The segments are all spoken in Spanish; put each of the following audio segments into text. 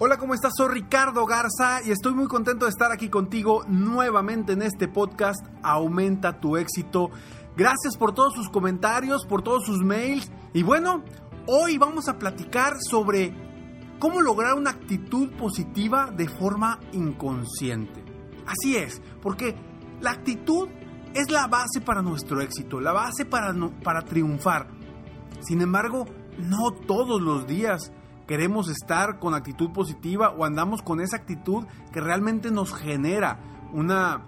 Hola, ¿cómo estás? Soy Ricardo Garza y estoy muy contento de estar aquí contigo nuevamente en este podcast Aumenta tu éxito. Gracias por todos sus comentarios, por todos sus mails. Y bueno, hoy vamos a platicar sobre cómo lograr una actitud positiva de forma inconsciente. Así es, porque la actitud es la base para nuestro éxito, la base para, para triunfar. Sin embargo, no todos los días queremos estar con actitud positiva o andamos con esa actitud que realmente nos genera una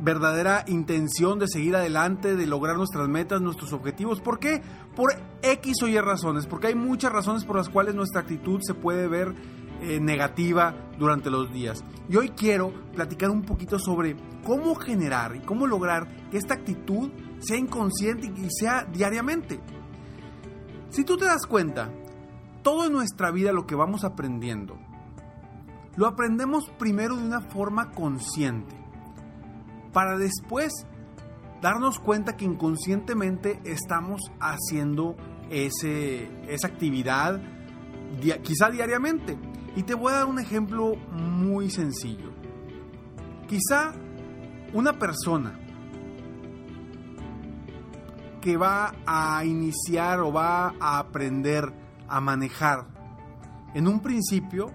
verdadera intención de seguir adelante, de lograr nuestras metas, nuestros objetivos. ¿Por qué? Por X o Y razones, porque hay muchas razones por las cuales nuestra actitud se puede ver eh, negativa durante los días. Y hoy quiero platicar un poquito sobre cómo generar y cómo lograr que esta actitud sea inconsciente y sea diariamente. Si tú te das cuenta, todo en nuestra vida lo que vamos aprendiendo, lo aprendemos primero de una forma consciente, para después darnos cuenta que inconscientemente estamos haciendo ese, esa actividad quizá diariamente. Y te voy a dar un ejemplo muy sencillo. Quizá una persona que va a iniciar o va a aprender a manejar. En un principio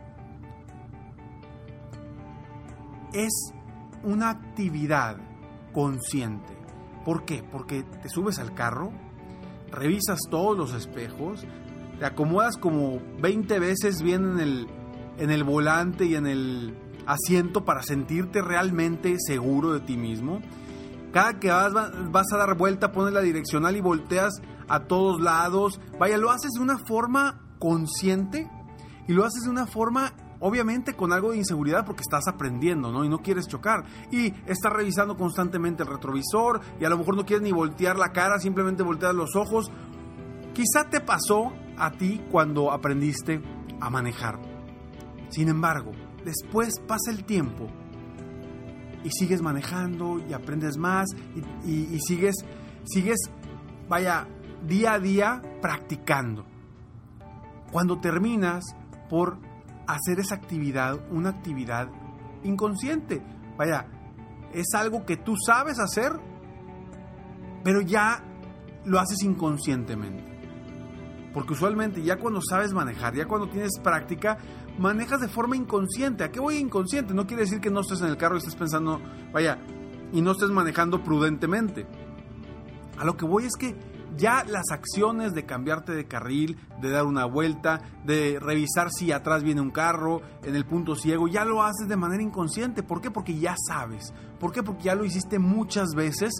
es una actividad consciente. ¿Por qué? Porque te subes al carro, revisas todos los espejos, te acomodas como 20 veces bien en el, en el volante y en el asiento para sentirte realmente seguro de ti mismo. Cada que vas, vas a dar vuelta, pones la direccional y volteas a todos lados. Vaya, lo haces de una forma consciente y lo haces de una forma obviamente con algo de inseguridad porque estás aprendiendo, ¿no? Y no quieres chocar. Y estás revisando constantemente el retrovisor y a lo mejor no quieres ni voltear la cara, simplemente volteas los ojos. Quizá te pasó a ti cuando aprendiste a manejar. Sin embargo, después pasa el tiempo y sigues manejando y aprendes más y sigues, sigues, vaya, día a día practicando. Cuando terminas por hacer esa actividad, una actividad inconsciente, vaya, es algo que tú sabes hacer, pero ya lo haces inconscientemente. Porque usualmente ya cuando sabes manejar, ya cuando tienes práctica, manejas de forma inconsciente. ¿A qué voy inconsciente? No quiere decir que no estés en el carro y estés pensando, vaya, y no estés manejando prudentemente. A lo que voy es que ya las acciones de cambiarte de carril, de dar una vuelta, de revisar si atrás viene un carro, en el punto ciego, ya lo haces de manera inconsciente. ¿Por qué? Porque ya sabes. ¿Por qué? Porque ya lo hiciste muchas veces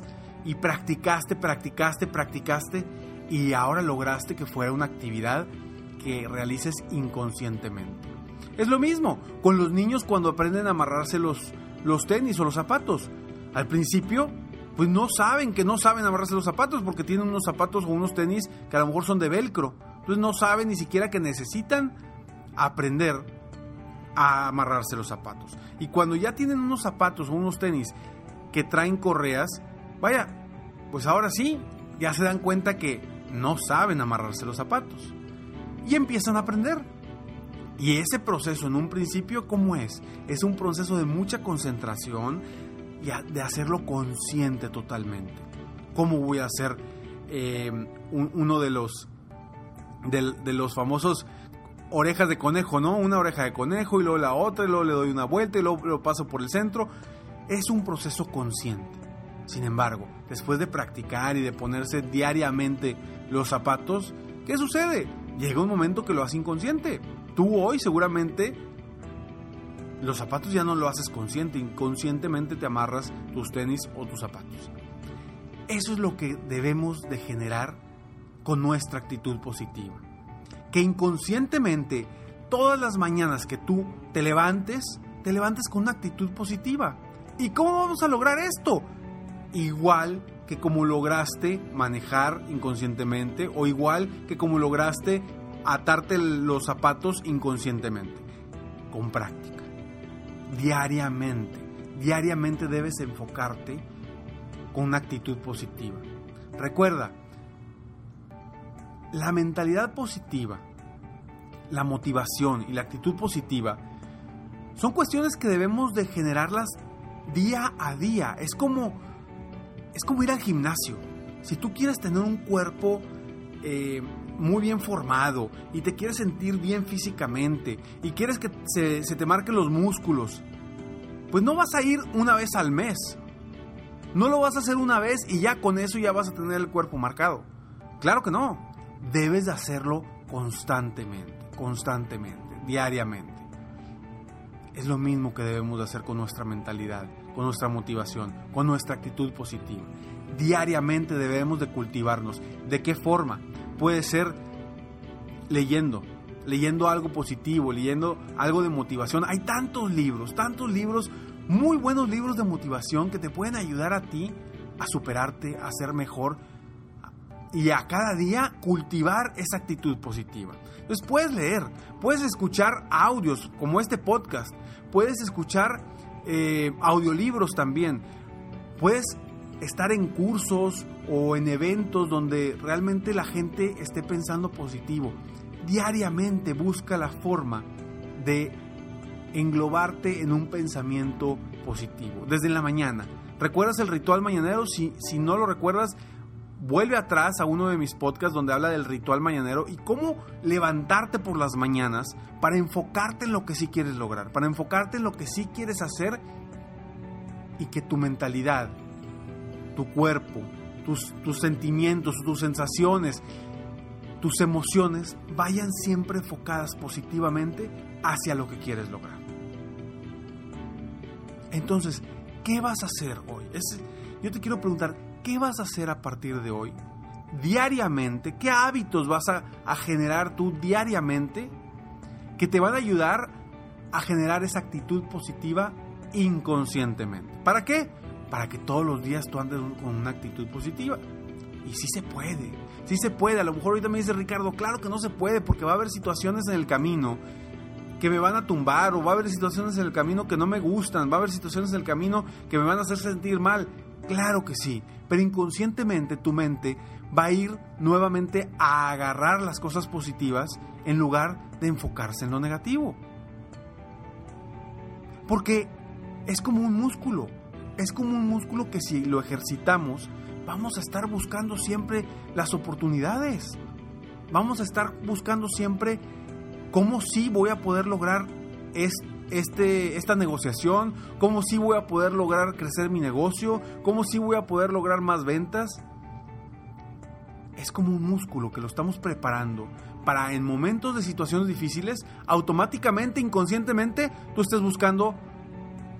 y practicaste, practicaste, practicaste y ahora lograste que fuera una actividad que realices inconscientemente. Es lo mismo con los niños cuando aprenden a amarrarse los, los tenis o los zapatos. Al principio pues no saben que no saben amarrarse los zapatos porque tienen unos zapatos o unos tenis que a lo mejor son de velcro. Entonces no saben ni siquiera que necesitan aprender a amarrarse los zapatos. Y cuando ya tienen unos zapatos o unos tenis que traen correas, vaya, pues ahora sí, ya se dan cuenta que no saben amarrarse los zapatos. Y empiezan a aprender. Y ese proceso en un principio, ¿cómo es? Es un proceso de mucha concentración y de hacerlo consciente totalmente. ¿Cómo voy a hacer eh, uno de los, de, los famosos orejas de conejo, ¿no? Una oreja de conejo y luego la otra y luego le doy una vuelta y luego lo paso por el centro. Es un proceso consciente. Sin embargo, después de practicar y de ponerse diariamente los zapatos, ¿qué sucede? Llega un momento que lo haces inconsciente. Tú hoy seguramente los zapatos ya no lo haces consciente, inconscientemente te amarras tus tenis o tus zapatos. Eso es lo que debemos de generar con nuestra actitud positiva. Que inconscientemente todas las mañanas que tú te levantes, te levantes con una actitud positiva. ¿Y cómo vamos a lograr esto? Igual que como lograste manejar inconscientemente o igual que como lograste atarte los zapatos inconscientemente. Con práctica. Diariamente. Diariamente debes enfocarte con una actitud positiva. Recuerda, la mentalidad positiva, la motivación y la actitud positiva son cuestiones que debemos de generarlas día a día. Es como, es como ir al gimnasio. Si tú quieres tener un cuerpo eh, muy bien formado y te quieres sentir bien físicamente y quieres que se, te marquen los músculos, pues no vas a ir una vez al mes. No lo vas a hacer una vez y ya con eso ya vas a tener el cuerpo marcado. Claro que no. Debes de hacerlo constantemente, constantemente, diariamente. Es lo mismo que debemos de hacer con nuestra mentalidad, con nuestra motivación, con nuestra actitud positiva. Diariamente debemos de cultivarnos. ¿De qué forma? puede ser leyendo, leyendo algo positivo, leyendo algo de motivación. Hay tantos libros, tantos libros, muy buenos libros de motivación que te pueden ayudar a ti a superarte, a ser mejor y a cada día cultivar esa actitud positiva. Entonces puedes leer, puedes escuchar audios como este podcast, puedes escuchar eh, audiolibros también, puedes estar en cursos o en eventos donde realmente la gente esté pensando positivo. Diariamente busca la forma de englobarte en un pensamiento positivo, desde la mañana. ¿Recuerdas el ritual mañanero? Si, si no lo recuerdas, vuelve atrás a uno de mis podcasts donde habla del ritual mañanero y cómo levantarte por las mañanas para enfocarte en lo que sí quieres lograr, para enfocarte en lo que sí quieres hacer y que tu mentalidad tu cuerpo, tus, tus sentimientos, tus sensaciones, tus emociones vayan siempre enfocadas positivamente hacia lo que quieres lograr. Entonces, ¿qué vas a hacer hoy? yo te quiero preguntar, ¿qué vas a hacer a partir de hoy? Diariamente, ¿qué hábitos vas a, a generar tú diariamente que te van a ayudar a generar esa actitud positiva inconscientemente? ¿Para qué? Para que todos los días tú andes con una actitud positiva. Y sí se puede, sí se puede. A lo mejor ahorita me dice Ricardo, claro que no se puede porque va a haber situaciones en el camino que me van a tumbar o va a haber situaciones en el camino que no me gustan, va a haber situaciones en el camino que me van a hacer sentir mal. Claro que sí, pero inconscientemente tu mente va a ir nuevamente a agarrar las cosas positivas en lugar de enfocarse en lo negativo. Porque es como un músculo es como un músculo que si lo ejercitamos, vamos a estar buscando siempre las oportunidades. Vamos a estar buscando siempre cómo sí voy a poder lograr este, esta negociación, cómo sí voy a poder lograr crecer mi negocio, cómo sí voy a poder lograr más ventas. Es como un músculo que lo estamos preparando para en momentos de situaciones difíciles, automáticamente, inconscientemente, tú estés buscando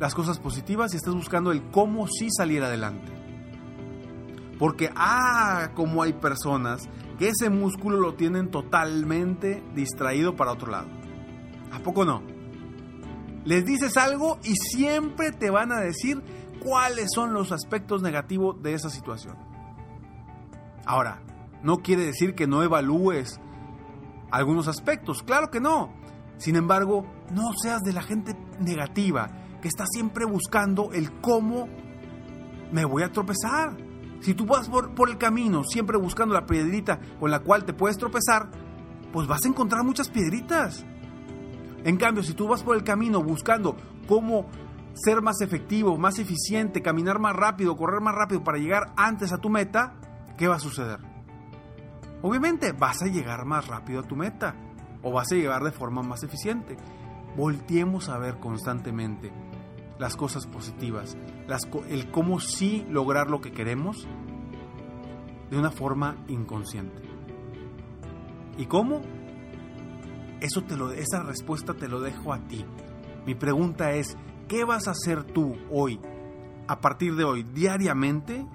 las cosas positivas y estás buscando el cómo sí salir adelante. Porque, ah, como hay personas que ese músculo lo tienen totalmente distraído para otro lado. ¿A poco no? Les dices algo y siempre te van a decir cuáles son los aspectos negativos de esa situación. Ahora, no quiere decir que no evalúes algunos aspectos, claro que no. Sin embargo, no seas de la gente negativa que está siempre buscando el cómo me voy a tropezar. Si tú vas por, el camino siempre buscando la piedrita con la cual te puedes tropezar, pues vas a encontrar muchas piedritas. En cambio, si tú vas por el camino buscando cómo ser más efectivo, más eficiente, caminar más rápido, correr más rápido para llegar antes a tu meta, ¿qué va a suceder? Obviamente vas a llegar más rápido a tu meta o vas a llegar de forma más eficiente. Volteemos a ver constantemente las cosas positivas, el cómo sí lograr lo que queremos de una forma inconsciente. ¿Y cómo? Eso te lo, esa respuesta te lo dejo a ti. Mi pregunta es, ¿qué vas a hacer tú hoy, a partir de hoy, diariamente,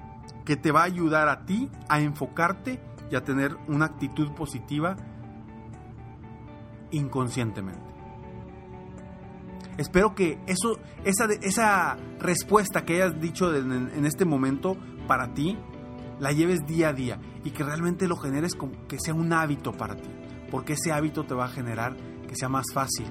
que te va a ayudar a ti a enfocarte y a tener una actitud positiva inconscientemente? Espero que eso, esa, esa respuesta que hayas dicho en, este momento para ti, la lleves día a día y que realmente lo generes como que sea un hábito para ti, porque ese hábito te va a generar que sea más fácil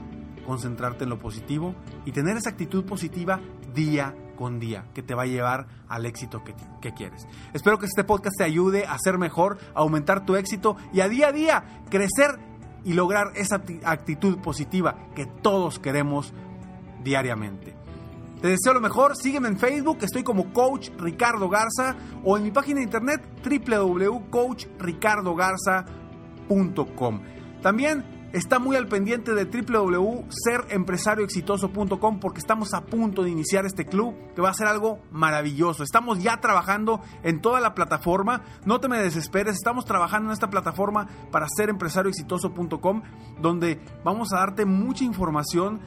concentrarte en lo positivo y tener esa actitud positiva día con día, que te va a llevar al éxito que, que, quieres. Espero que este podcast te ayude a ser mejor, a aumentar tu éxito y a día a día crecer y lograr esa actitud positiva que todos queremos diariamente. Te deseo lo mejor, sígueme en Facebook, estoy como Coach Ricardo Garza o en mi página de internet www.coachricardogarza.com. También está muy al pendiente de www.serempresarioexitoso.com porque estamos a punto de iniciar este club que va a ser algo maravilloso. Estamos ya trabajando en toda la plataforma, no te me desesperes, estamos trabajando en esta plataforma para serempresarioexitoso.com donde vamos a darte mucha información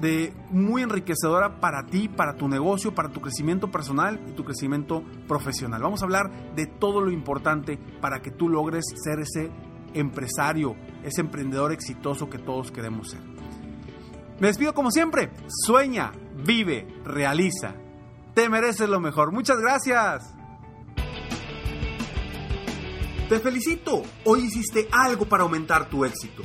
de muy enriquecedora para ti, para tu negocio, para tu crecimiento personal y tu crecimiento profesional. Vamos a hablar de todo lo importante para que tú logres ser ese empresario, ese emprendedor exitoso que todos queremos ser. Me despido como siempre. Sueña, vive, realiza. Te mereces lo mejor. Muchas gracias. Te felicito. Hoy hiciste algo para aumentar tu éxito.